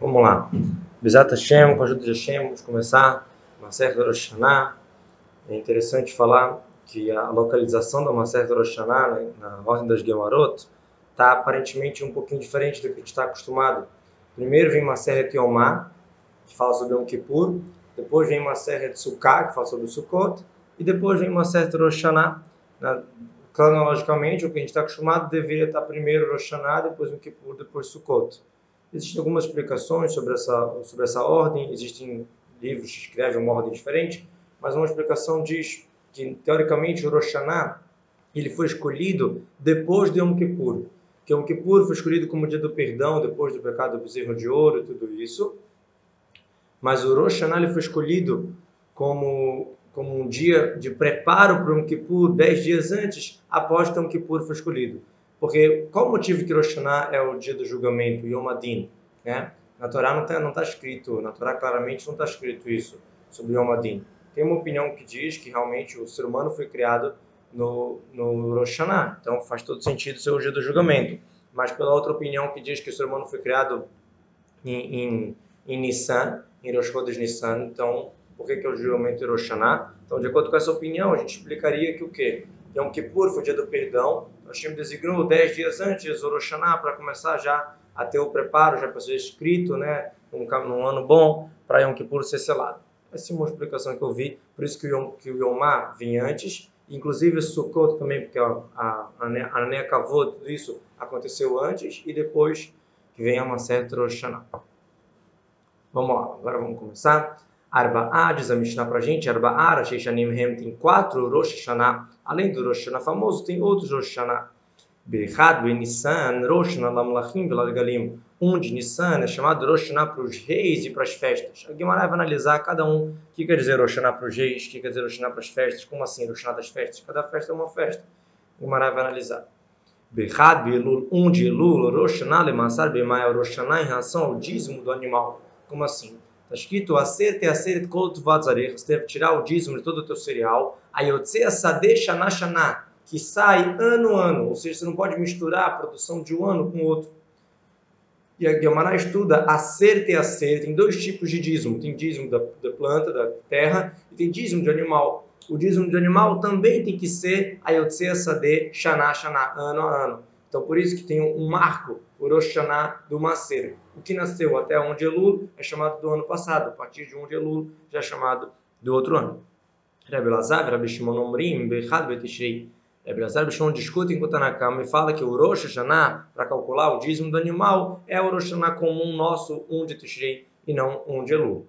Vamos lá. Bezat Hashem, com a ajuda de Hashem, vamos começar. Maser Rosh Hashanah. É interessante falar que a localização da Maser Rosh Hashanah, né, na ordem das Gemarot, está aparentemente um pouquinho diferente do que a gente está acostumado. Primeiro vem Maser Yomá, que fala sobre Yom Kippur. Depois vem Maser Sukkah, que fala sobre Sukkot. E depois vem Maser Rosh Hashanah. Cronologicamente, o que a gente está acostumado deveria estar primeiro Rosh depois Yom Kippur, depois Sukkot. Existem algumas explicações sobre essa, sobre essa ordem, existem livros que escrevem uma ordem diferente, mas uma explicação diz que, teoricamente, Rosh Hashanah ele foi escolhido depois de Yom Kippur. Que Yom Kippur foi escolhido como dia do perdão, depois do pecado do bezerro de ouro e tudo isso. Mas o Rosh Hashanah ele foi escolhido como, como um dia de preparo para Yom Kippur, dez dias antes, após que Yom Kippur foi escolhido. Porque qual o motivo que Rosh Hashanah é o dia do julgamento, Yom Adin? Né? Na Torá não está tá escrito, na Torá claramente não está escrito isso sobre Yom Adin. Tem uma opinião que diz que realmente o ser humano foi criado no, no Rosh Hashanah, então faz todo sentido ser o dia do julgamento. Mas pela outra opinião que diz que o ser humano foi criado em, em, em Nissan, em Rosh Chodesh Nissan, então por que, que é o julgamento de Rosh Hashanah? Então, de acordo com essa opinião, a gente explicaria que o quê? Yom Kippur foi o dia do perdão, Hashem designou 10 dias antes o Rosh Hashanah para começar já a ter o preparo, já para ser escrito, né, num, num ano bom, para Yom Kippur ser selado. Essa é uma explicação que eu vi, por isso que o, Yom, que o Yomá vinha antes, inclusive o Sukkot também, porque a, a, a Nea Kavod, tudo isso aconteceu antes, e depois que vem a certa Rosh. Vamos lá, agora vamos começar. Arba'a, diz a Mishnah pra gente, Arba'a, Rosh Hashanim Hem, tem quatro Rosh Hashanah, além do Rosh Hashanah famoso, tem outros Rosh Hashanah. Bechad, Nissan, Rosh Hashanah Lamlachim, Galim. Um de Nissan é chamado Rosh Hashanah para os reis e para as festas. A Guimarães vai analisar cada um. O que quer dizer Rosh Hashanah para os reis? O que quer dizer Rosh Hashanah para as festas? Como assim Rosh Hashanah das festas? Cada festa é uma festa. A Guimarães vai analisar. Bechad, Belul, um de Elul, Rosh Hashanah Lemansar, Bemai, Rosh Hashanah em relação ao dízimo do animal. Como assim? Está escrito, acerte, acerte, kol tuvatzarech, você deve tirar o dízimo de todo o teu cereal, ayotse asade shana que sai ano a ano, ou seja, você não pode misturar a produção de um ano com o outro. E a Guimarães estuda acerte e acerte, tem dois tipos de dízimo, tem dízimo da, da planta, da terra, e tem dízimo de animal. O dízimo de animal também tem que ser ayotse asade shana shana, ano a ano. Então, por isso que tem um marco, o Rosh Hashanah do Macer. O que nasceu até 1 de Elul é chamado do ano passado. A partir de 1 de Elul já é chamado do outro ano. Rebbe Lazar, Rebbe Shimon Omrim, Bechad Betishrei. Rebbe Lazar Shimon discutem com Tanakama e fala que o Rosh Hashanah, para calcular o dízimo do animal, é o Rosh Hashanah comum nosso, 1 de Tishrei, e não 1 de Elul.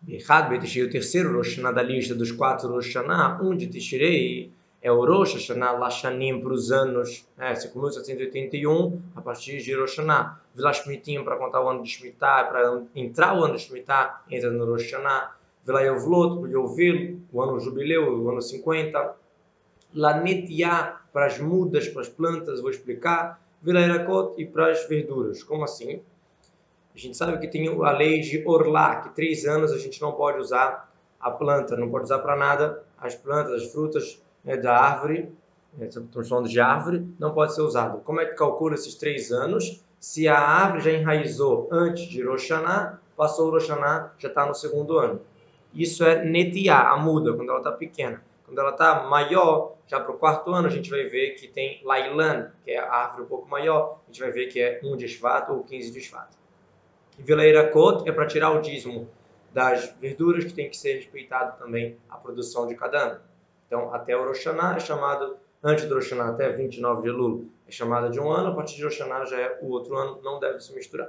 Bechad Betishrei, o terceiro Rosh Hashanah da lista dos quatro Rosh Hashanah, 1 de Tishrei, é o Rosh Hashanah Lashanim para os anos, é, 5.781, a partir de Rosh Hashanah. Vila Shmitim para contar o ano de Shemitah, para entrar o ano de Shemitah, entra no Rosh Hashanah. Vila Yovlot, Yovil, o ano jubileu, o ano 50. Lanetiá, para as mudas, para as plantas, vou explicar. Vila Erakot e para as verduras. Como assim? A gente sabe que tem a lei de Orlá, que três anos a gente não pode usar a planta, não pode usar para nada as plantas, as frutas, né, da árvore, né, estamos falando de árvore, não pode ser usado. Como é que calcula esses três anos? Se a árvore já enraizou antes de Roshaná, passou o Roshaná, já está no segundo ano. Isso é netiá, a muda, quando ela está pequena. Quando ela está maior, já para o quarto ano, a gente vai ver que tem Lailan, que é a árvore um pouco maior, a gente vai ver que é 1 de Shvat ou 15 de Shvat. E Vileira Kot é para tirar o dízimo das verduras, que tem que ser respeitado também a produção de cada ano. Então, até o Rosh Hashanah é chamado, antes do Rosh Hashanah, até 29 de Elul, é chamado de um ano, a partir de Rosh Hashanah já é o outro ano, não deve se misturar.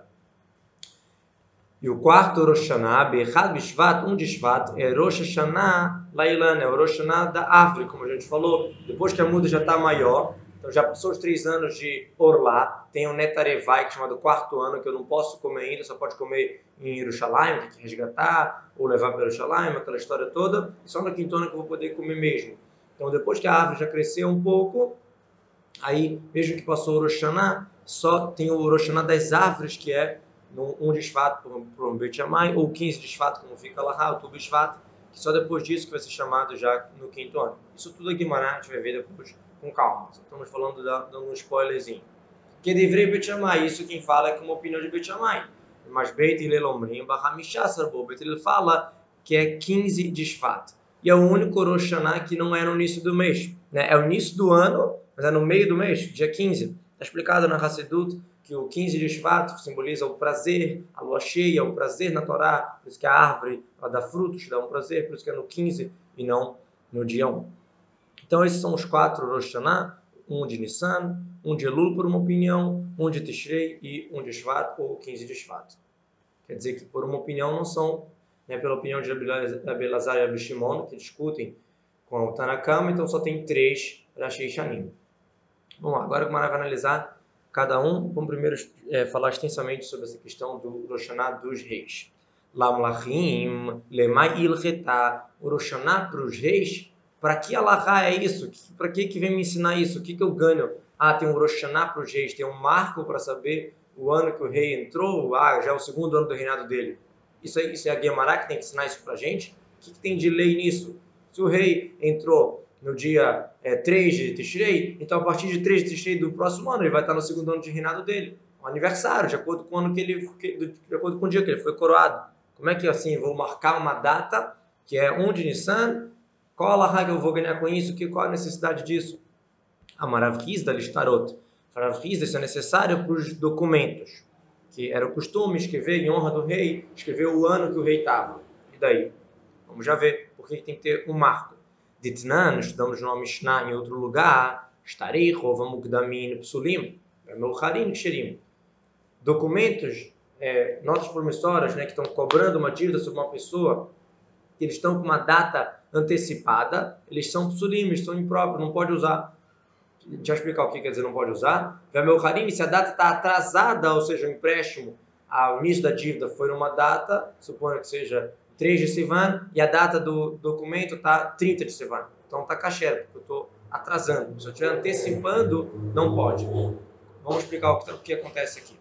E o quarto Rosh Hashanah, Bechad Bishvat, um de Shvat, é Rosh Hashanah Lailan, é o da árvore, como a gente falou. Depois que a muda já está maior, então já passou os três anos de Orlá, tem o Netarevai, que é chamado quarto ano, que eu não posso comer ainda, só pode comer em Yerushalayim, tem que resgatar, ou levar para Yerushalayim, aquela história toda, e só no quinto ano que eu vou poder comer mesmo. Então depois que a árvore já cresceu um pouco, aí mesmo que passou o Rosh só tem o Rosh das árvores, que é um desfato para um Bet ou 15 desfato, como fica lá, o tubo desfato, que só depois disso que vai ser chamado já no quinto ano. Isso tudo a Guimarães a gente vai ver depois com calma. Estamos falando, da, dando um spoilerzinho. Que deveria Bet Shammai, isso quem fala é como opinião de Bet Shammai. mas Beit Hillel Omrim, Beit Hillel fala que é 15 de Shvat. E é o único Rosh que não é no início do mês. Né? É o início do ano, mas é no meio do mês, dia 15. Está explicado na Hassedut que o 15 de Shvat simboliza o prazer, a lua cheia, o prazer na Torá, por isso que a árvore dá frutos, dá um prazer, por isso que é no 15 e não no dia 1. Então esses são os quatro Rosh Hashanah, um de Nissan, um de Elul por uma opinião, um de Tishrei e um de Shvat ou 15 de Shvat. Quer dizer que por uma opinião não são, né, pela opinião de Abelazar e Abishimon, que discutem com o Tanakama, então só tem três Rashi Shanim. Bom, agora o Mara vai analisar cada um. Vamos primeiro é, falar extensamente sobre essa questão do Rosh dos reis. Lamlachim, Lemai Ilretá, o Rosh para os reis, para que Alahá é isso? Para que, que vem me ensinar isso? O que, que eu ganho? Ah, tem um Rosh para os reis, tem um marco para saber o ano que o rei entrou, ah, já é o segundo ano do reinado dele. Isso, é, isso é a Guimarães que tem que ensinar isso para gente? O que, que tem de lei nisso? Se o rei entrou no dia é, 3 de Tishrei, então a partir de 3 de Tishrei do próximo ano, ele vai estar no segundo ano de reinado dele. O aniversário, de acordo com o ano que ele, de acordo com o dia que ele foi coroado. Como é que assim, vou marcar uma data que é 1 de Nissan, qual a eu vou ganhar com isso? Que, qual a necessidade disso? A maravilha da listarot. Maravilha, isso é necessário para os documentos, que era o costume escrever em honra do rei, escrever o ano que o rei estava. E daí? Vamos já ver, porque tem que ter um marco. Ditnan, estudamos no Mishnah em outro lugar, Starei, Rova Mukdamin, Psulim, Melcharim, Ksherim. Documentos, é, notas promissórias, né, que estão cobrando uma dívida sobre uma pessoa, que eles estão com uma data antecipada, eles são psulim, são impróprios, não pode usar. Deixa eu explicar o que quer dizer não pode usar. Melcharim, se a data está atrasada, ou seja, o empréstimo ao início da dívida foi numa data, suponha que seja 3 de Sivan e a data do documento está 30 de Sivan. Então está caché, porque eu estou atrasando. Se eu estiver antecipando, não pode. Vamos explicar o que, o que acontece aqui.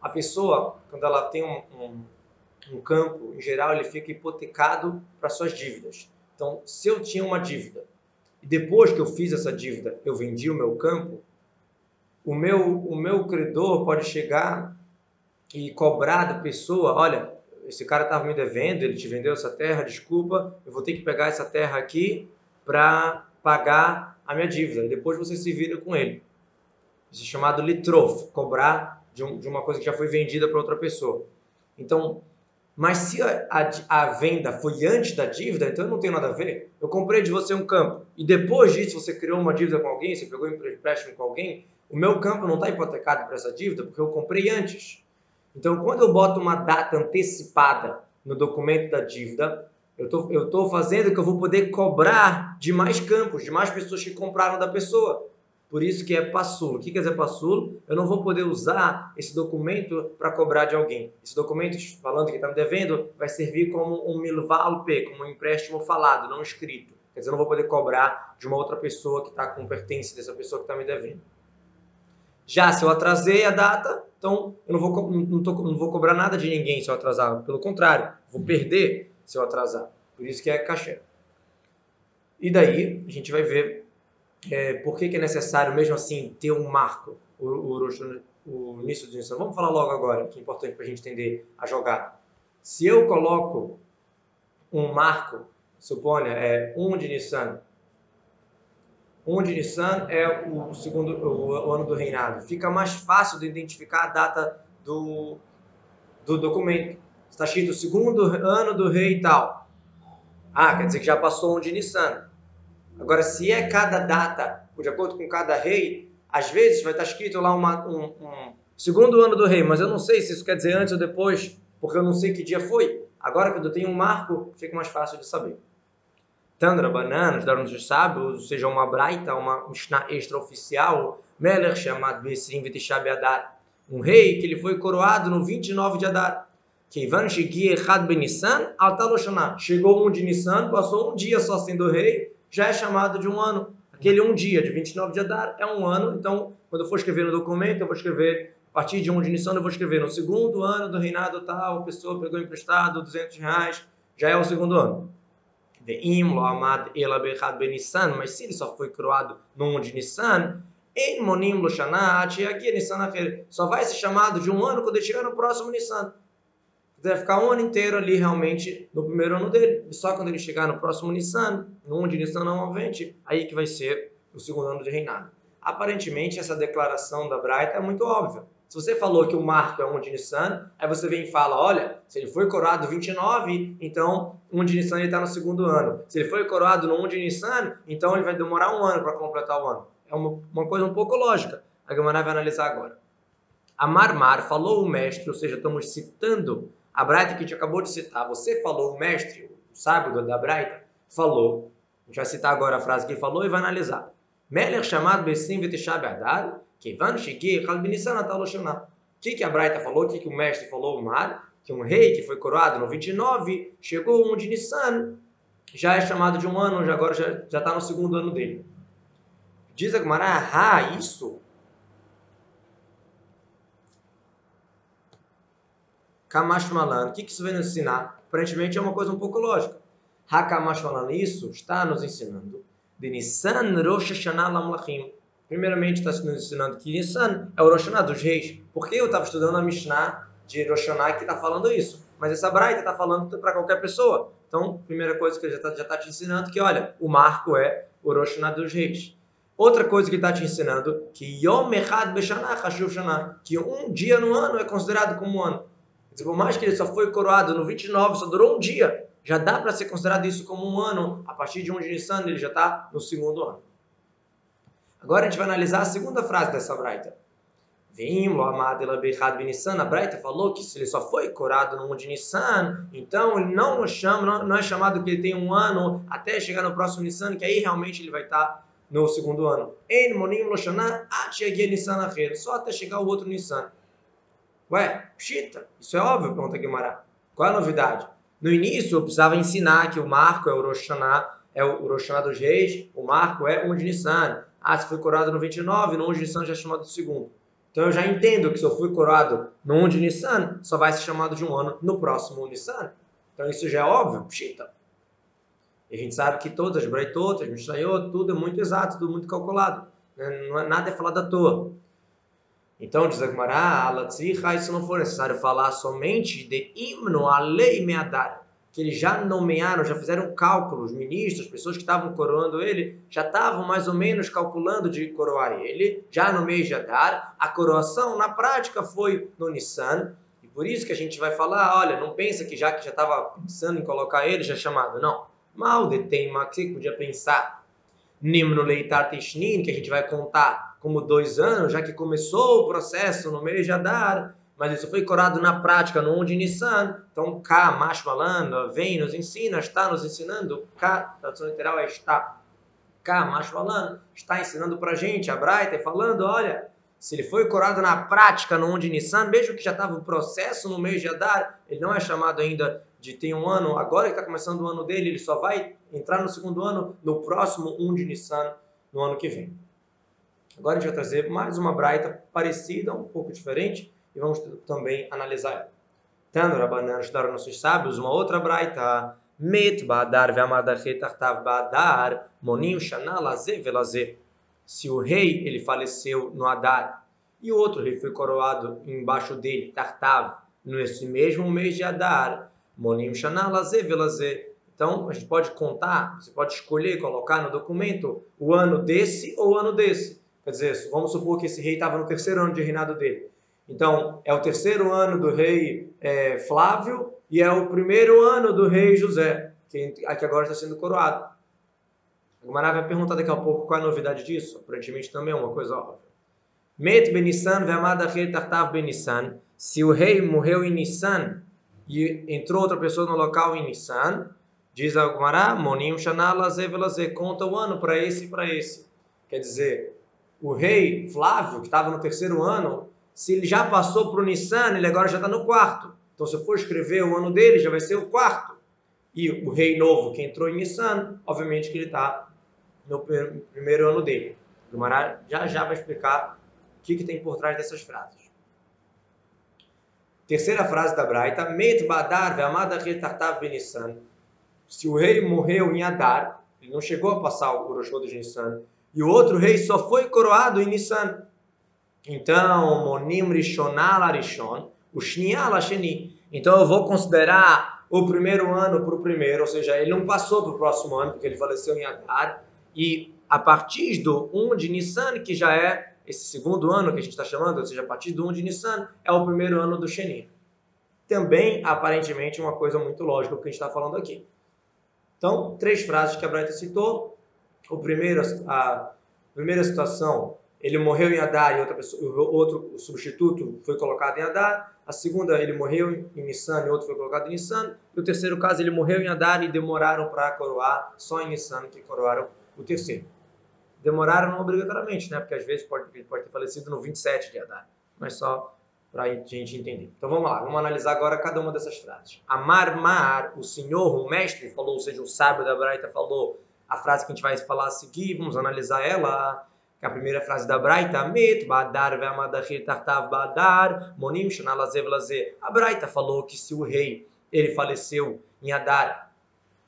A pessoa, quando ela tem um, um, um campo, em geral, ele fica hipotecado para suas dívidas. Então, se eu tinha uma dívida e depois que eu fiz essa dívida, eu vendi o meu campo, o meu, o meu credor pode chegar e cobrar da pessoa, olha, esse cara estava me devendo, ele te vendeu essa terra, desculpa, eu vou ter que pegar essa terra aqui para pagar a minha dívida. E depois você se vira com ele. Isso é chamado litrof, cobrar de, um, de uma coisa que já foi vendida para outra pessoa. Então, mas se a, a, a, venda foi antes da dívida, então eu não tenho nada a ver. Eu comprei de você um campo e depois disso você criou uma dívida com alguém, você pegou um empréstimo com alguém, o meu campo não está hipotecado para essa dívida porque eu comprei antes. Então, quando eu boto uma data antecipada no documento da dívida, eu tô, estou fazendo que eu vou poder cobrar de mais campos, de mais pessoas que compraram da pessoa. Por isso que é passulo. O que quer dizer passulo? Eu não vou poder usar esse documento para cobrar de alguém. Esse documento, falando que está me devendo, vai servir como um milval P, como um empréstimo falado, não escrito. Quer dizer, eu não vou poder cobrar de uma outra pessoa que está com pertence dessa pessoa que está me devendo. Já se eu atrasei a data, então eu não vou, não, tô, não vou cobrar nada de ninguém se eu atrasar. Pelo contrário, vou perder se eu atrasar. Por isso que é cachê. E daí a gente vai ver é, por que, que, é necessário, mesmo assim, ter um marco, o, o, o início do Nissan. Vamos falar logo agora, que é importante para a gente entender a jogada. Se eu coloco um marco, suponha, é um de Nissan, um de Nissan é o segundo o, o ano do reinado. Fica mais fácil de identificar a data do, do documento. Está escrito segundo ano do rei e tal. Ah, quer dizer que já passou um de Nissan. Agora, se é cada data, de acordo com cada rei, às vezes vai estar escrito lá uma, um, um segundo ano do rei, mas eu não sei se isso quer dizer antes ou depois, porque eu não sei que dia foi. Agora, quando eu tenho um marco, fica mais fácil de saber. Tandra, bananas, dar os sábios, ou seja, uma braita, uma Mishnah extraoficial, Melech chamado Besrim Vitishab Adar, um rei que ele foi coroado no 29 de Adar. Chegou um de Nissan, passou um dia só sendo rei, já é chamado de um ano. Aquele um dia de 29 de Adar é um ano, então quando eu for escrever no documento, eu vou escrever a partir de um de Nissan, eu vou escrever no segundo ano do reinado tal, a pessoa pegou emprestado 200 reais, já é o segundo ano. Ve'im lo amad ela bechad benissan, mas se ele só foi coroado no 1 de Nissan, Em Monim Loshana, Nissan Só vai ser chamado de um ano quando ele chegar no próximo Nissan. Vai ficar um ano inteiro ali realmente no primeiro ano dele. E só quando ele chegar no próximo Nissan, no 1 de Nissan novamente, aí que vai ser o segundo ano de reinado. Aparentemente, essa declaração da Braita é muito óbvia. Se você falou que o marco é um de Nissan, aí você vem e fala, olha, se ele foi coroado 29, então um de Nissan está no segundo ano. Se ele foi coroado no 1 de Nissan, então ele vai demorar um ano para completar o ano. É uma, uma coisa um pouco lógica. A Gemara vai analisar agora. A Marmar falou o mestre, ou seja, estamos citando a Braita que a gente acabou de citar. Você falou o mestre, o sábio da Braita, falou. A gente vai citar agora a frase que ele falou e vai analisar. Meler chamado Bessim Vitishab Adar, Kivan Shiki Kalbinissan Ataloshana. O que, que a Braita falou? O que, que o mestre falou? O Mar? Que um rei que foi coroado no 29, chegou um de Nissan, já é chamado de um ano, já agora já está no segundo ano dele. Diz a Gemara, ah, isso? Kamash Malan, o que, que isso vem nos ensinar? Aparentemente é uma coisa um pouco lógica. Hakamash Malan, isso está nos ensinando de Nissan Rosh Hashanah Lamlachim. Primeiramente está nos ensinando que Nissan é o Rosh Hashanah dos reis. Porque eu estava estudando a Mishnah de Rosh Hashanah que está falando isso. Mas essa Braita está falando para qualquer pessoa. Então, primeira coisa que ele já está tá te ensinando que, olha, o marco é o Rosh Hashanah dos reis. Outra coisa que está te ensinando, que Yom Echad Beshanah Hashuv Shanah, que um dia no ano é considerado como um ano. Por mais que ele só foi coroado no 29, só durou um dia, já dá para ser considerado isso como um ano. A partir de 1 de Nissan, ele já está no segundo ano. Agora a gente vai analisar a segunda frase dessa Braita. Vim, Loamadela Bechad Nissan. A Braita falou que se ele só foi curado no 1 de Nissan, então ele não chama, não, não, é chamado que ele tem um ano até chegar no próximo Nissan, que aí realmente ele vai estar tá no segundo ano. En Monim Loshaná, Nissan Só até chegar o outro Nissan. Ué, pshita, isso é óbvio, pergunta Guimarães. Qual é a novidade? No início, eu precisava ensinar que o marco é o Rosh é o Rosh dos Reis, o marco é 1 de Nissan. Ah, se foi coroado no 29, no 1 de Nissan já é chamado de segundo. Então eu já entendo que se eu fui coroado no 1 de Nissan, só vai ser chamado de um ano no próximo Nissan. Então isso já é óbvio, pshita. E a gente sabe que todas as Braitotas, Mishnayot, tudo é muito exato, tudo muito calculado. Né? É, nada é falado à toa. Então, diz a Gemara, isso não for necessário falar somente de himno a lei meadar, que eles já nomearam, já fizeram cálculos, ministros, pessoas que estavam coroando ele, já estavam mais ou menos calculando de coroar ele, já no mês de Adar, a coroação na prática foi no Nissan, e por isso que a gente vai falar, olha, não pensa que já que já estava pensando em colocar ele, já é chamado, não. Mal detém, que podia pensar. Nimno leitar tishnin, que a gente vai contar como dois anos, já que começou o processo no mês de Adar, mas isso foi corado na prática no 1 de Nissan. Então, K, macho falando, vem, nos ensina, está nos ensinando. K, tradução literal é está. K, macho falando, está ensinando para a gente. A Braita falando, olha, se ele foi corado na prática no 1 de Nissan, mesmo que já estava o processo no mês de Adar, ele não é chamado ainda de ter um ano, agora que está começando o ano dele, ele só vai entrar no segundo ano no próximo 1 de Nissan, no ano que vem. Agora a gente vai trazer mais uma braita parecida, um pouco diferente, e vamos também analisar ela. Tendo Rabanan estudaram nossos sábios uma outra braita. Met badar ve'amadachet artav badar monim shana laze velaze. Se o rei ele faleceu no Adar e o outro rei foi coroado embaixo dele, Tartav, nesse mesmo mês de Adar, monim shana laze velaze. Então, a gente pode contar, você pode escolher colocar no documento o ano desse ou o ano desse. Quer dizer, vamos supor que esse rei estava no terceiro ano de reinado dele. Então, é o terceiro ano do rei é, Flávio e é o primeiro ano do rei José, que, que agora está sendo coroado. O Gumará vai perguntar daqui a pouco qual é a novidade disso. Aparentemente também é uma coisa óbvia. Met Benissan ve'amada rei tartav Benissan. Se o rei morreu em Nissan e entrou outra pessoa no local em Nissan, diz a Gumará, Monim Shana Laze conta o ano para esse e para esse. Quer dizer, o rei Flávio, que estava no terceiro ano, se ele já passou para o Nissan, ele agora já está no quarto. Então, se eu for escrever o ano dele, já vai ser o quarto. E o rei novo que entrou em Nissan, obviamente que ele está no primeiro ano dele. O Gumará já já vai explicar o que, que tem por trás dessas frases. Terceira frase da Braita, Met Badar ve'amada retartav benissan. Se o rei morreu em Adar, ele não chegou a passar o Rosh de Nissan, e o outro rei só foi coroado em Nissan. Então, Monim Rishonal Arishon, o Shnial Asheni. Então eu vou considerar o primeiro ano para o primeiro, ou seja, ele não passou para o próximo ano, porque ele faleceu em Adar, e a partir do 1 de Nissan, que já é esse segundo ano que a gente está chamando, ou seja, a partir do 1 de Nissan, é o primeiro ano do Sheni. Também, aparentemente, uma coisa muito lógica que a gente está falando aqui. Então, três frases que a Braita citou. O primeiro, a primeira situação, ele morreu em Adar e outra pessoa, outro substituto foi colocado em Adar. A segunda, ele morreu em Nissan e outro foi colocado em Nissan. E o terceiro caso, ele morreu em Adar e demoraram para coroar, só em Nissan que coroaram o terceiro. Demoraram não obrigatoriamente, né? Porque às vezes pode, ele pode ter falecido no 27 de Adar. Mas só para a gente entender. Então vamos lá, vamos analisar agora cada uma dessas frases. Amar, mar, o senhor, o mestre falou, ou seja, o sábio da Braita falou a frase que a gente vai falar a seguir, vamos analisar ela. Que é a primeira frase da Braita, Met, Badar, Ve'amadachir, Tartav, Badar, Monim, Shanalazev, Lazer. A Braita falou que se o rei, ele faleceu em Adar,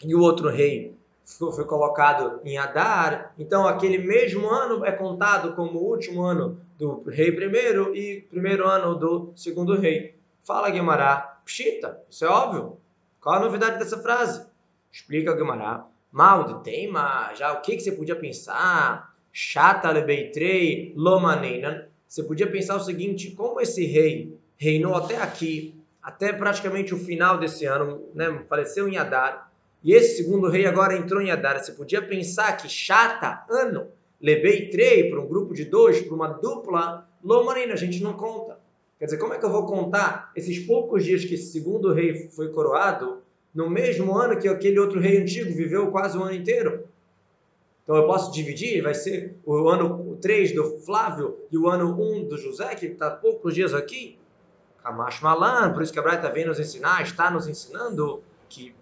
e o outro rei foi colocado em Adar, então aquele mesmo ano é contado como o último ano do rei primeiro e primeiro ano do segundo rei. Fala Guimará, pshita, isso é óbvio. Qual a novidade dessa frase? Explica Guimará. Mal de tema, já o que, que você podia pensar? Chata lebeitrei lomaneinan. Você podia pensar o seguinte, como esse rei reinou até aqui, até praticamente o final desse ano, né, faleceu em Adar, e esse segundo rei agora entrou em Adar. Você podia pensar que chata, ano, levei três para um grupo de dois, para uma dupla, Lomarina, a gente não conta. Quer dizer, como é que eu vou contar esses poucos dias que esse segundo rei foi coroado no mesmo ano que aquele outro rei antigo viveu quase o ano inteiro? Então eu posso dividir, vai ser o ano 3 do Flávio e o ano 1 do José, que está poucos dias aqui. Camacho Malan, por isso que a Braita vem nos ensinar, está nos ensinando que,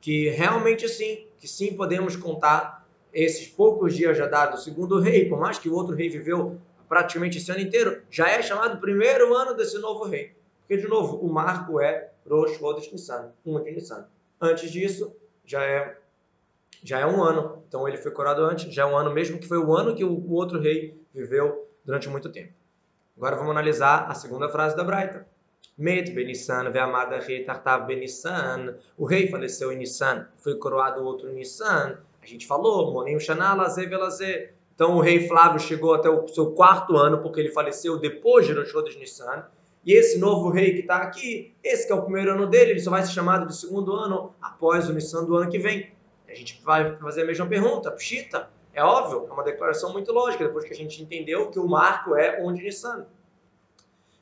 que realmente sim, que sim podemos contar esses poucos dias já dados do segundo rei, por mais que o outro rei viveu praticamente esse ano inteiro, já é chamado primeiro ano desse novo rei. Porque, de novo, o marco é Rosh Chodesh Nissan, um de Nissan. Antes disso, já é, já é um ano. Então, ele foi coroado antes, já é um ano mesmo, que foi o ano que o, outro rei viveu durante muito tempo. Agora vamos analisar a segunda frase da Braita. Met Benissan, Ve'amada Rei Tartav Benissan. O rei faleceu em Nissan, foi coroado outro em Nissan. A gente falou, Monim Shaná, Velazé. Então o rei Flávio chegou até o seu quarto ano, porque ele faleceu depois de Rosh Nissan. E esse novo rei que está aqui, esse que é o primeiro ano dele, ele só vai ser chamado de segundo ano após o Nissan do ano que vem. A gente vai fazer a mesma pergunta, Pshita. É óbvio, é uma declaração muito lógica, depois que a gente entendeu que o marco é onde Nissan.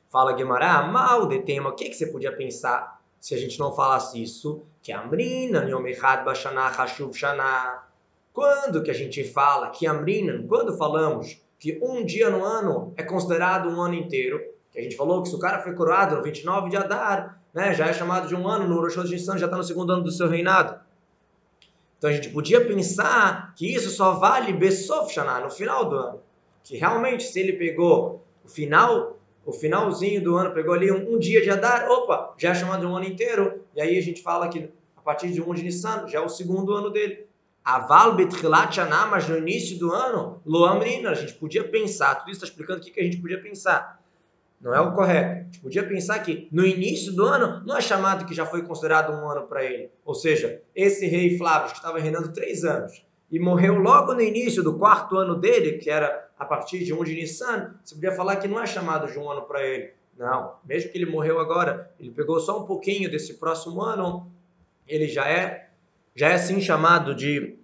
Fala Guimarães, mal de tema, o que, que você podia pensar se a gente não falasse isso? Que Amrina, Yom Echad Bashanah Hashuv Shanah. Quando que a gente fala que Amrinan, quando falamos que um dia no ano é considerado um ano inteiro, que a gente falou que se o cara foi coroado no 29 de Adar, né, já é chamado de um ano, no Rosh Hashanah já está no segundo ano do seu reinado. Então a gente podia pensar que isso só vale Besof Shana, no final do ano. Que realmente, se ele pegou o final, o finalzinho do ano, pegou ali um, um dia de Adar, opa, já é chamado de um ano inteiro, e aí a gente fala que a partir de um de Nissan já é o segundo ano dele. Aval betchilat shana, mas no início do ano, lo amrina, a gente podia pensar, tudo isso está explicando o que, que a gente podia pensar. Não é o correto. Podia pensar que no início do ano não é chamado que já foi considerado um ano para ele. Ou seja, esse rei Flávio, que estava reinando três anos, e morreu logo no início do quarto ano dele, que era a partir de um de Nissan, você podia falar que não é chamado de um ano para ele. Não, mesmo que ele morreu agora, ele pegou só um pouquinho desse próximo ano, ele já é já é sim chamado de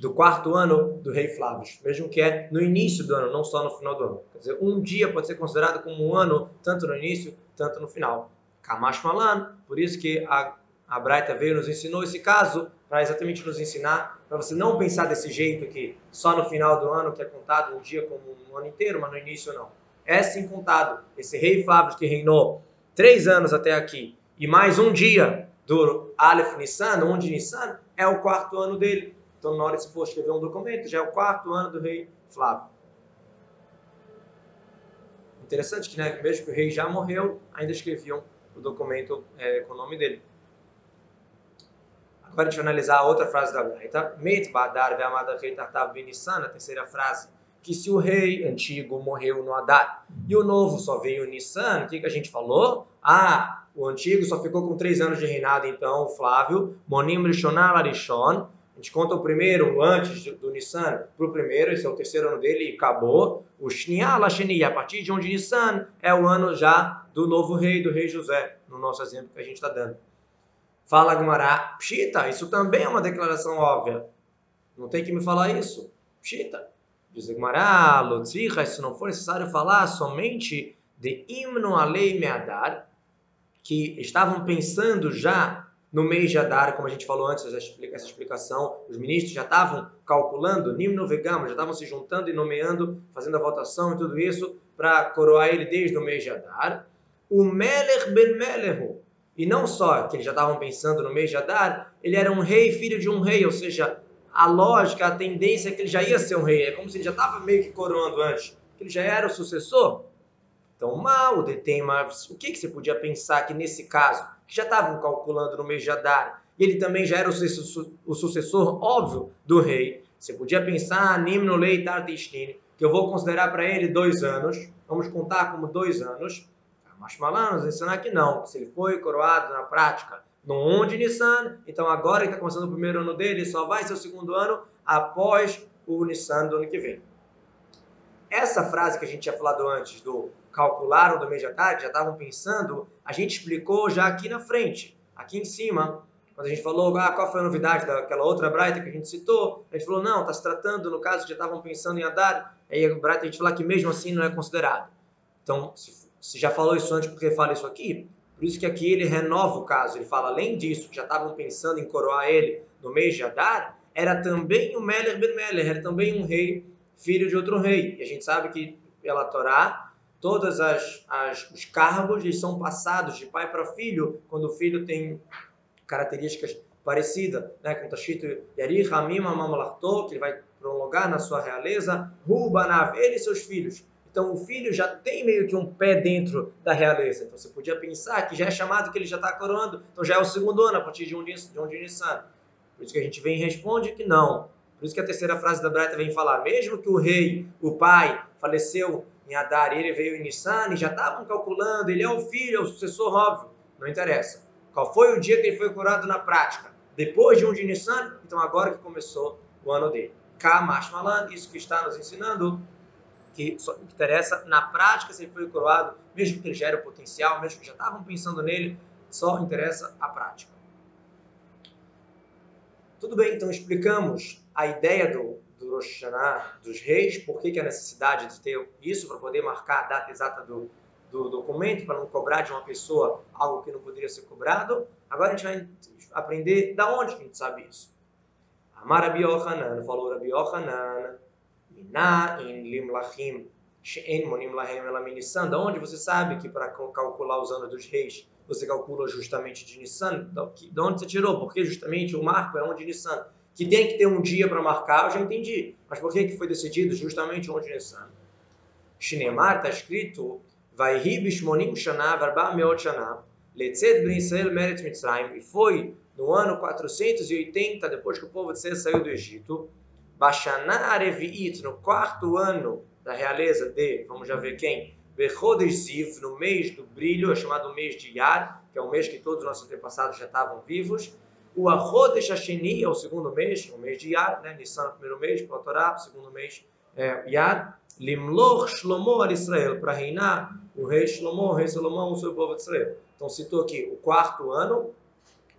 do quarto ano do rei Flávio, mesmo que é no início do ano, não só no final do ano. Quer dizer, um dia pode ser considerado como um ano, tanto no início, tanto no final. Kamash Malan, por isso que a, a Braita veio nos ensinou esse caso, para exatamente nos ensinar, para você não pensar desse jeito que só no final do ano que é contado um dia como um ano inteiro, mas no início não. É sim contado. Esse rei Flávio que reinou três anos até aqui, e mais um dia do Aleph Nissan, onde Nissan é o quarto ano dele. Então, na hora se for escrever um documento, já é o quarto ano do rei Flávio. Interessante que, né, mesmo que o rei já morreu, ainda escreviam o documento é, com o nome dele. Agora a gente vai analisar a outra frase da Braita. Met badar ve'amada rei tartav benissan, a terceira frase. Que se o rei antigo morreu no Adar e o novo só veio no Nissan, o que, que a gente falou? Ah, o antigo só ficou com três anos de reinado, então, Flávio. Monim Larishon. A gente conta o primeiro, antes do Nissan, para o primeiro, esse é o terceiro ano dele e acabou. O Shniah Lasheni, a partir de onde Nissan é o ano já do novo rei, do rei José, no nosso exemplo que a gente está dando. Fala Gumará, Pshita, isso também é uma declaração óbvia. Não tem que me falar isso. Pshita. Diz Gumará, Lotzricha, se não for necessário falar somente de Imno Alei Meadar, que estavam pensando já no mês de Adar, como a gente falou antes, essa explicação, os ministros já estavam calculando, Nimno Vegama, já estavam se juntando e nomeando, fazendo a votação e tudo isso, para coroar ele desde o mês de Adar. O Melech Ben Melehu, e não só que eles já estavam pensando no mês de Adar, ele era um rei, filho de um rei, ou seja, a lógica, a tendência é que ele já ia ser um rei. É como se ele já estava meio que coroando antes, que ele já era o sucessor. Então, mal detém, mas o que, que você podia pensar que nesse caso, que já estavam calculando no mês de Adar, e ele também já era o sucessor, o sucessor óbvio do rei, você podia pensar, Nimno Lei Tartishtin, que eu vou considerar para ele dois anos, vamos contar como dois anos, Mashmalan nos ensinar que não, se ele foi coroado na prática no 1 de Nissan, então agora que está começando o primeiro ano dele, só vai ser o segundo ano após o Nissan do ano que vem. Essa frase que a gente tinha falado antes do calcular o do mês de tarde, já estavam pensando, a gente explicou já aqui na frente, aqui em cima, quando a gente falou ah, qual foi a novidade daquela outra Braita que a gente citou, a gente falou, não, está se tratando, no caso, já estavam pensando em Haddad, aí a Braita a gente falou que mesmo assim não é considerado. Então, se se já falou isso antes, porque fala isso aqui? Por isso que aqui ele renova o caso. Ele fala, além disso, que já estavam pensando em coroar ele no mês de Adar, era também o Meler Ben Meler, era também um rei, filho de outro rei. E a gente sabe que pela Torá, todos as, as, os cargos eles são passados de pai para filho, quando o filho tem características parecidas, né? como está escrito, Yari Hamim Amamalachto, que ele vai prolongar na sua realeza, Rubanav, ele e seus filhos. Então o filho já tem meio que um pé dentro da realeza. Então você podia pensar que já é chamado que ele já está coroando, então já é o segundo ano a partir de um de, um de Nissan. Por isso que a gente vem e responde que não. Por isso que a terceira frase da Breta vem falar, mesmo que o rei, o pai, faleceu em Adar ele veio em Nissan, e já estavam calculando, ele é o filho, é o sucessor óbvio. Não interessa. Qual foi o dia que ele foi curado na prática? Depois de um de Nissan, então agora que começou o ano dele. Kamash Malan, isso que está nos ensinando que só interessa na prática se ele foi coroado, mesmo que ele gere o potencial, mesmo que já estavam pensando nele, só interessa a prática. Tudo bem, então explicamos a ideia do, do Rosh Hashanah, dos reis, por que, que a necessidade de ter isso para poder marcar a data exata do, do documento, para não cobrar de uma pessoa algo que não poderia ser cobrado. Agora a gente vai aprender da onde que a gente sabe isso. Amar Rabi Yohanan, falou Rabi Yohanan, in Limlachim She'en Monim Lahem Elaminissan, da onde você sabe que para calcular os anos dos reis você calcula justamente de Nissan? De onde você tirou? Porque justamente o marco é onde Nissan. Que tem que ter um dia para marcar, eu já entendi. Mas por que, que foi decidido justamente onde Nissan? Shinemar está escrito Vai Bishmonim Shana Varba Meot Shana Letzet Ben Israel Meret Mitzrayim e foi no ano 480 depois que o povo de Israel saiu do Egito Bashaná Areviit, no quarto ano da realeza de, vamos já ver quem, Bechodesh Ziv, no mês do brilho, é chamado mês de Yar, que é o mês que todos os nossos antepassados já estavam vivos. O Achodesh Hasheni é o segundo mês, o mês de Yar, né? Nissan é o primeiro mês, Torá, o segundo mês é Yar. Limloch Shlomo al Israel, para reinar o rei Shlomo, o rei Salomão, sobre o povo de Israel. Então citou aqui o quarto ano,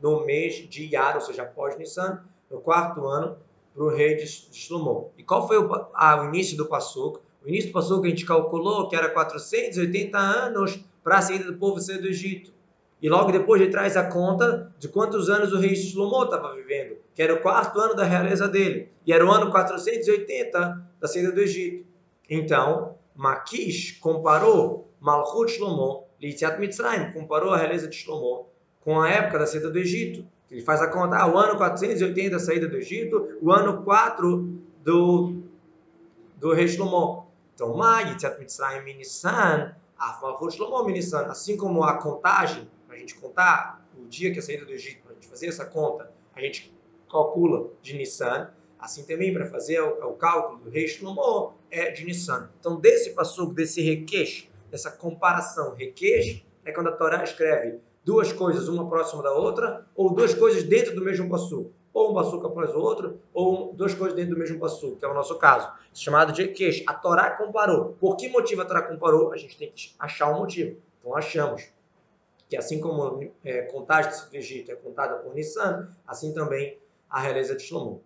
no mês de Yar, ou seja, após Nissan, no quarto ano para o rei de Shlomo. E qual foi o, o início do Passuco? O início do Passuco a gente calculou que era 480 anos para a saída do povo sair do Egito. E logo depois ele traz a conta de quantos anos o rei Shlomo estava vivendo, que era o quarto ano da realeza dele. E era o ano 480 da saída do Egito. Então, Maquish comparou Malchut Shlomo, Litziat Mitzrayim, comparou a realeza de Shlomo com a época da saída do Egito. Ele faz a conta, ah, o ano 480 da saída do Egito, o ano 4 do, do rei Shlomo. Então, Yitzhak Mitzrayim Minisan, Afmalchut Shlomo Minisan, assim como a contagem, gente contar o dia que é a saída do Egito, para a gente fazer essa conta, a gente calcula de Nissan. Assim também, para fazer o, o, cálculo do rei Shlomo, é de Nissan. Então, desse passuco, desse requeijo, dessa comparação, requeijo, é quando a Torá escreve duas coisas, uma próxima da outra, ou duas coisas dentro do mesmo passuco. Ou um passuco após o outro, ou duas coisas dentro do mesmo passuco, que é o nosso caso. Chamado de requeijo. A Torá comparou. Por que motivo a Torá comparou? A gente tem que achar o um motivo. Então, achamos que assim como é, contagem do Egito é contada por Nissan, assim também a realeza de Shlomo.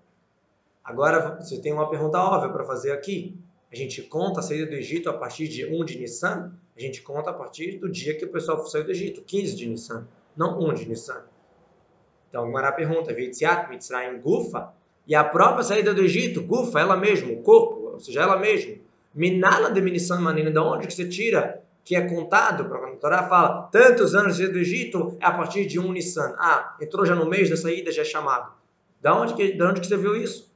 Agora, você tem uma pergunta óbvia para fazer aqui. A gente conta a saída do Egito a partir de 1 de Nissan? A gente conta a partir do dia que o pessoal saiu do Egito, 15 de Nissan, não 1 de Nissan. Então, agora a pergunta, Vitziat Mitzrayim Gufa, e a própria saída do Egito, Gufa, ela mesma, o corpo, ou seja, ela mesma, Minala de Minissan Manina, de onde que você tira que é contado, a Torá fala, tantos anos do Egito é a partir de um Nissan. Ah, entrou já no mês da saída, já é chamado. Da onde que, da onde que você viu isso?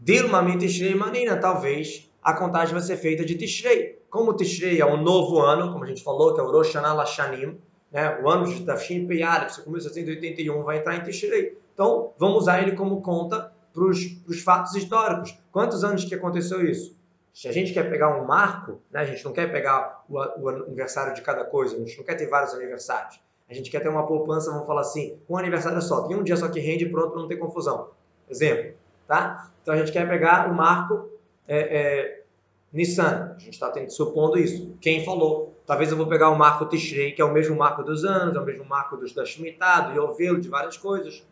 Dilma Tishrei Manina, talvez a contagem vai ser feita de Tishrei. Como Tishrei é um novo ano, como a gente falou, que é o Rosh Hashanah Lashanim, né? o ano de Tafshin em 181, vai entrar em Tishrei. Então, vamos usar ele como conta para os fatos históricos. Quantos anos que aconteceu isso? Se a gente quer pegar um marco, né, a gente não quer pegar o, o, aniversário de cada coisa, a gente não quer ter vários aniversários. A gente quer ter uma poupança, vamos falar assim, um aniversário só, tem um dia só que rende pronto para não ter confusão. Exemplo, tá? Então a gente quer pegar o marco é, é, Nissan. A gente está supondo isso. Quem falou? Talvez eu vou pegar o marco Tishrei, que é o mesmo marco dos anos, é o mesmo marco dos, da Shemitah, do Yovelo, de várias coisas.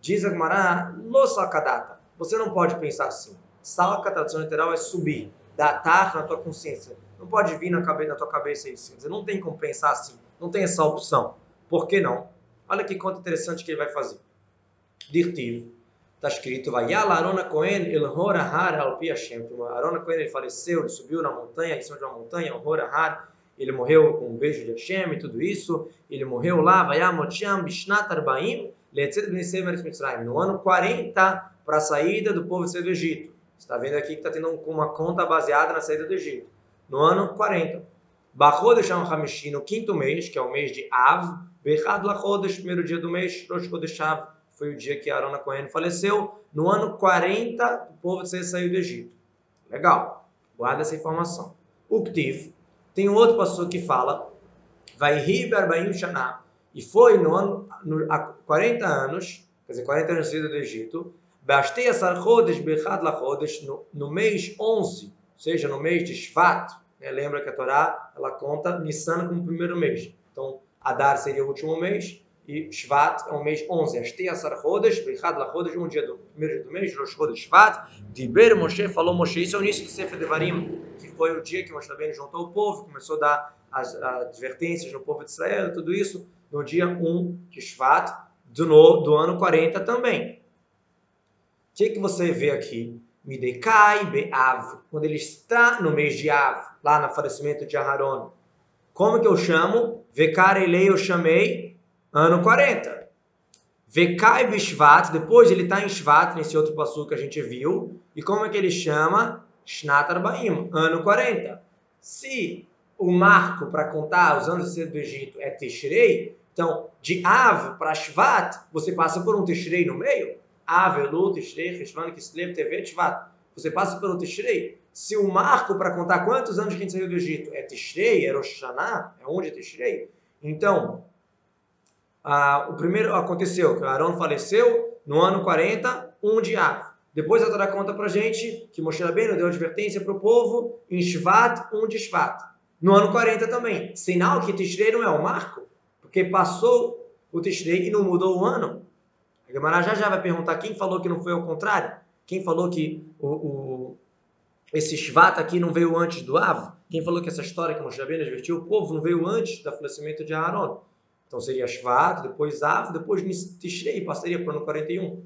Diz a Gemara, lo sakadata. Você não pode pensar assim. Salka, tradução literal, é subir, datar na tua consciência. Não pode vir na, cabeça, na tua cabeça isso. Dizer, não tem como pensar assim. Não tem essa opção. Por que não? Olha que conta interessante que ele vai fazer. Dirtiv. Está escrito, vai Arona Cohen el Horahar al Hashem. Arona Cohen ele faleceu, ele subiu na montanha, em cima de uma montanha, o Horahar. Ele morreu com um beijo de Hashem e tudo isso. Ele morreu lá, vai Amotiam Bishnat Arbaim, Letzed Semer Mitzrayim. No ano 40 para a saída do povo do Egito está vendo aqui que está tendo uma conta baseada na saída do Egito. No ano 40. Bachodesh Hamishi, no quinto mês, que é o mês de Av, Bechad Lachodesh, primeiro dia do mês, Rosh Chodesh Av, foi o dia que Arona Cohen faleceu. No ano 40, o povo de saiu do Egito. Legal. Guarda essa informação. O Ktiv, tem outro pastor que fala, vai Riber Shana, e foi no ano, no, há 40 anos, quer dizer, 40 anos de saída do Egito, Bastei Chodesh Bechad Lachodesh, no mês 11, ou seja, no mês de Shvat, né? lembra que a Torá ela conta Nissan como primeiro mês. Então, Adar seria o último mês e Shvat é o mês 11. Astei Asar Bechad Lachodesh, um dia do primeiro dia do mês, Rosh Chodesh Shvat. Diber Moshe falou Moshe, isso é o início do Sefer Devarim, que foi o dia que Moshe Rabbeinu juntou o povo, começou a dar as, as advertências no povo de Israel, tudo isso no dia 1 de Shvat do, no, do ano 40 também que, que você vê aqui? Midekai Be'av, quando ele está no mês de Av, lá no falecimento de Aharon. Como que eu chamo? Vekarelei eu chamei ano 40. Vekai Bishvat, depois ele está em Shvat, nesse outro passo que a gente viu. E como é que ele chama? Shnat Arbaim, ano 40. Se o marco para contar os anos do Egito é Tishrei, então de Av para Shvat, você passa por um Tishrei no meio? Avelu, Tishrei, Rishvan, Kislev, Tevet, Shvat. Você passa pelo Tishrei. Se o marco para contar quantos anos que a gente saiu do Egito é Tishrei, é Rosh é onde é Tishrei, então, ah, o primeiro aconteceu que Aaron faleceu no ano 40, um de Av. Depois a Torá conta para gente que Moshe Rabbeinu deu advertência para o povo em Shvat, um de Shvat. No ano 40 também. Sinal que Tishrei não é o marco, porque passou o Tishrei e não mudou o ano. A Gemara já já vai perguntar quem falou que não foi ao contrário? Quem falou que o, o esse Shvat aqui não veio antes do Av? Quem falou que essa história que Moshe Rabbeinu advertiu o povo não veio antes do falecimento de Aaron? Então seria Shvat, depois Av, depois Tishrei, passaria para o ano 41.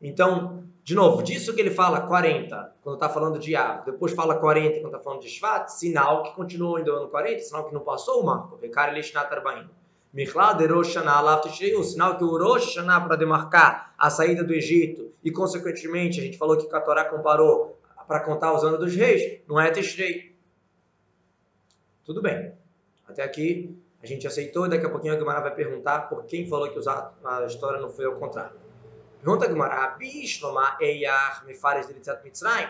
Então, de novo, disso que ele fala 40, quando está falando de Av, depois fala 40 quando está falando de Shvat, sinal que continuou ainda no ano 40, sinal que não passou o marco. Vekar Elishnat Arbaim. Michlá de Rosh o sinal que o Rosh Hashanah para demarcar a saída do Egito e consequentemente a gente falou que a Torá comparou para contar os anos dos reis, não é Tishrei. Tudo bem. Até aqui A gente aceitou e daqui a pouquinho a Gemara vai perguntar por quem falou que a história não foi ao contrário. Pergunta a Gemara, Rabi Shloma Eyach Mefares de Litzat Mitzrayim.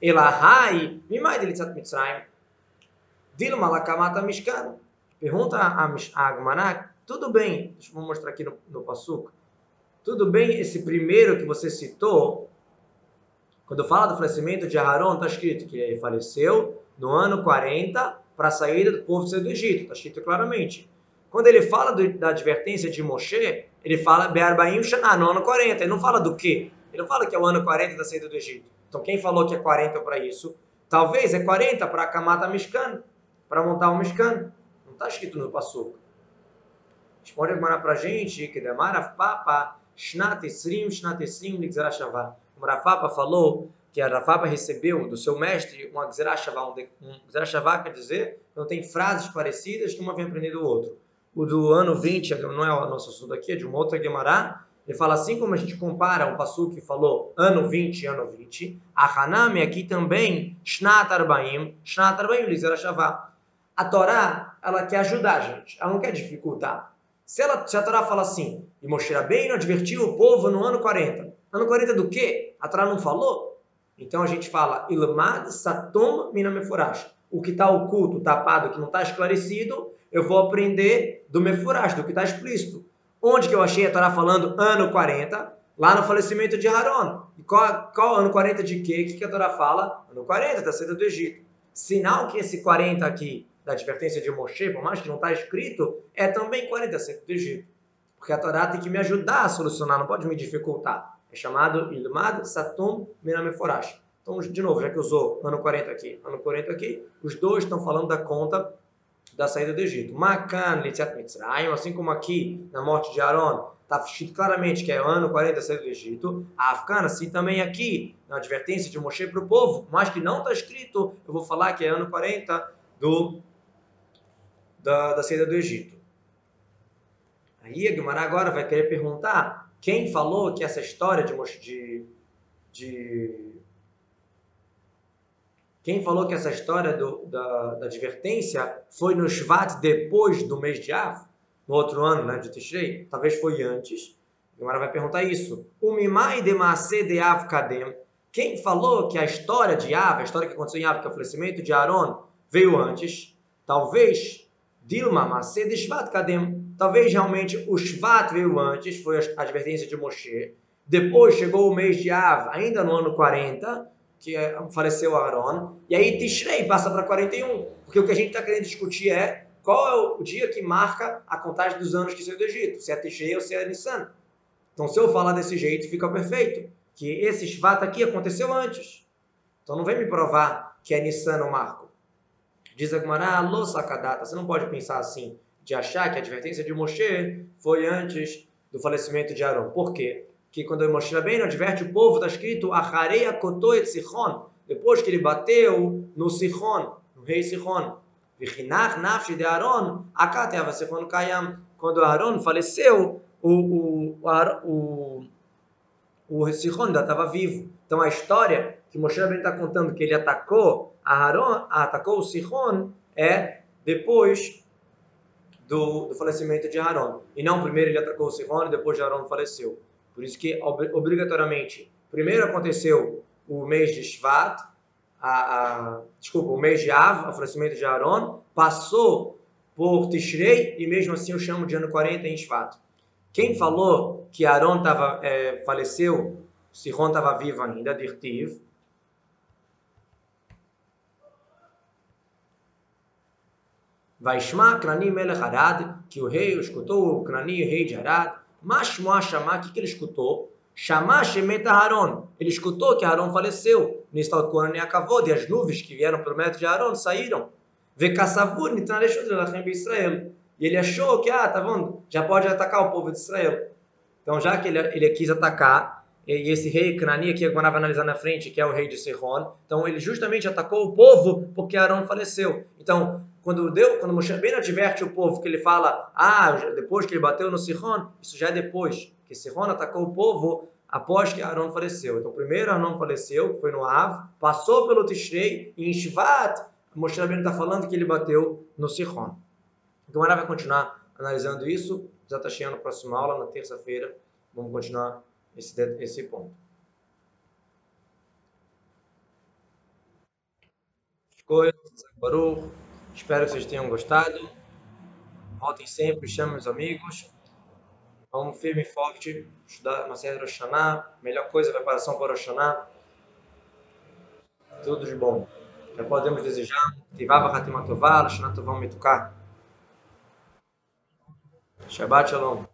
Elahai Mimai de Litzat Mitzrayim. Dilma Lakamata Mishkan. Pergunta a, a Gemara, tudo bem, deixa eu mostrar aqui no, no. Tudo bem, esse primeiro que você citou, quando fala do falecimento de Aharon, está escrito que ele faleceu no ano 40 para a saída do povo do Egito, está escrito claramente. Quando ele fala do, da advertência de Moshe, ele fala Be'arbaim Shana, no ano 40. Ele não fala do quê? Ele não fala que é o ano 40 da saída do Egito. Então quem falou que é 40 para isso? Talvez é 40 para Kamata Mishkan, para montar o Mishkan. Não está escrito no Passuca. Responde agora para a gente que demara papa Shnat Esrim, Shnat Esrim, Ligzera Shavá. O Rafapa falou que a Rafapa recebeu do seu mestre uma Gzerah Shavá. Um Gzerah Shavá quer dizer não tem frases parecidas que uma vem aprendendo do outro. O do ano 20, não é o nosso assunto aqui, é de uma outra Gemara. Ele fala assim como a gente compara o passo que falou ano 20 ano 20, a Hanami aqui também, Shnat Arbaim, Shnat Arbaim, Lizera Shavá. A Torá, ela quer ajudar a gente, ela não quer dificultar. Se, ela, se a Torá fala assim, e Moshe Rabbeinu advertiu o povo no ano 40. Ano 40 do quê? A Torá não falou? Então a gente fala, Ilmad Satom Minameforash. O que está oculto, tapado, que não está esclarecido, eu vou aprender do Mefurash, do que está explícito. Onde que eu achei a Torá falando ano 40? Lá no falecimento de Haron. E qual, qual ano 40 de quê? O que, que a Torá fala? Ano 40, da saída do Egito. Sinal que esse 40 aqui da advertência de Moshe, por mais que não está escrito, é também 40% do Egito. Porque a Torá tem que me ajudar a solucionar, não pode me dificultar. É chamado Ilmad Satum Minameforash. Então, de novo, já que usou ano 40 aqui, ano 40 aqui, os dois estão falando da conta da saída do Egito. Makan Litziat Mitzrayim, assim como aqui na morte de Aaron, está escrito claramente que é ano 40 da saída do Egito. A assim também aqui, na advertência de Moshe para o povo, mas que não está escrito, eu vou falar que é ano 40 do da, da saída do Egito. Aí a agora vai querer perguntar quem falou que essa história de, de, de quem falou que essa história do, da, da, advertência foi no Shvat depois do mês de Av, no outro ano né, de Tishrei? Talvez foi antes. Agora vai perguntar isso. O Mimai de Maase de Av Kadem. Quem falou que a história de Av, a história que aconteceu em Av, que é o falecimento de Aaron, veio antes? Talvez Dilma Mased Shvat Kadem. Talvez realmente o Shvat veio antes, foi a advertência de Moshe. Depois chegou o mês de Av, ainda no ano 40, que é, faleceu Aaron. E aí Tishrei passa para 41. Porque o que a gente está querendo discutir é qual é o dia que marca a contagem dos anos que saiu do Egito. Se é Tishrei ou se é Nissan. Então se eu falar desse jeito, fica perfeito. Que esse Shvat aqui aconteceu antes. Então não vem me provar que é Nissan o marco. Diz a Gemara, lo sakadata. Você não pode pensar assim, de achar que a advertência de Moshe foi antes do falecimento de Arão. Por quê? Que quando Moshe bem adverte o povo, está escrito Achareia kotoet Sichon. Depois que ele bateu no Sichon, no rei Sichon. Vichinach nafshi de Aaron, akateava Sichon kayam. Quando Aaron faleceu, o, o, o, o, o Sichon ainda estava vivo. Então a história que Moshe Rabbeinu está contando que ele atacou Aharon atacou o Sihon é depois do, do, falecimento de Aharon. E não primeiro ele atacou o Sihon e depois de Aharon faleceu. Por isso que, obrigatoriamente, primeiro aconteceu o mês de Shvat, a, a, desculpa, o mês de Av, o falecimento de Aharon, passou por Tishrei e mesmo assim eu chamo de ano 40 em Shvat. Quem falou que Aaron tava, é, faleceu, Sihon estava vivo ainda, Dirtiv, Vaishma Krani Melech Arad, que o rei escutou o Krani, rei de Arad. Mashmoa o que, ele escutou? Shama Shemet Haron. Ele escutou que Haron faleceu. Nistal Koran e Akavod, e as nuvens que vieram para o método de Haron saíram. Vekassavur Nitnareshut Relachem Israel. E ele achou que, ah, tá vendo? Já pode atacar o povo de Israel. Então, já que ele, ele quis atacar, e esse rei Canania que agora vai analisar na frente, que é o rei de Sihon, então ele justamente atacou o povo porque Arão faleceu. Então, quando deu, quando Moshe bem adverte o povo que ele fala, ah, depois que ele bateu no Sihon, isso já é depois, que Sihon atacou o povo após que Arão faleceu. Então, primeiro Arão faleceu, foi no Av, passou pelo Tishrei, e em Shvat, Moshe Rabbeinu está falando que ele bateu no Sihon. Então, a vai continuar analisando isso. Já está chegando na próxima aula, na terça-feira. Vamos continuar esse, esse ponto. Coisas, Espero que vocês tenham gostado. Voltem sempre, chamem os amigos. Vamos firme e forte estudar de Roshaná. Melhor coisa, preparação para Roshaná. Tudo de bom. Já podemos desejar. Tivava Hatimatová, Roshaná Tová Metukar. Shabbat Shalom.